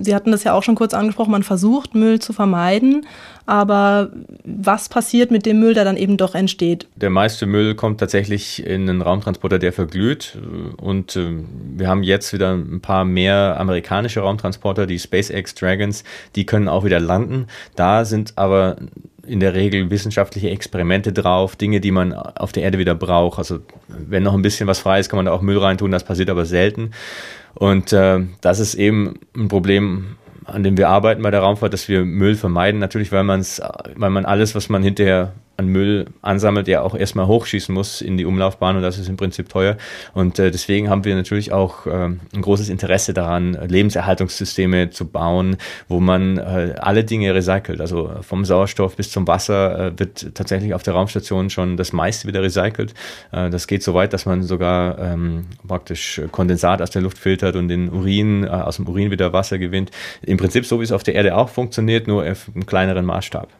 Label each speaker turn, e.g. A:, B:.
A: Sie hatten das ja auch schon kurz angesprochen, man versucht Müll zu vermeiden, aber was passiert mit dem Müll, der dann eben doch entsteht?
B: Der meiste Müll kommt tatsächlich in einen Raumtransporter, der verglüht und äh, wir haben jetzt wieder ein paar mehr amerikanische Raumtransporter, die SpaceX Dragons, die können auch wieder landen. Da sind aber in der Regel wissenschaftliche Experimente drauf, Dinge, die man auf der Erde wieder braucht. Also wenn noch ein bisschen was frei ist, kann man da auch Müll reintun, das passiert aber selten. Und äh, das ist eben ein Problem, an dem wir arbeiten bei der Raumfahrt, dass wir Müll vermeiden. Natürlich, weil, man's, weil man alles, was man hinterher an Müll ansammelt, der auch erstmal hochschießen muss in die Umlaufbahn und das ist im Prinzip teuer. Und äh, deswegen haben wir natürlich auch äh, ein großes Interesse daran, Lebenserhaltungssysteme zu bauen, wo man äh, alle Dinge recycelt. Also vom Sauerstoff bis zum Wasser äh, wird tatsächlich auf der Raumstation schon das meiste wieder recycelt. Äh, das geht so weit, dass man sogar ähm, praktisch Kondensat aus der Luft filtert und den Urin, äh, aus dem Urin wieder Wasser gewinnt. Im Prinzip so, wie es auf der Erde auch funktioniert, nur auf einem kleineren Maßstab.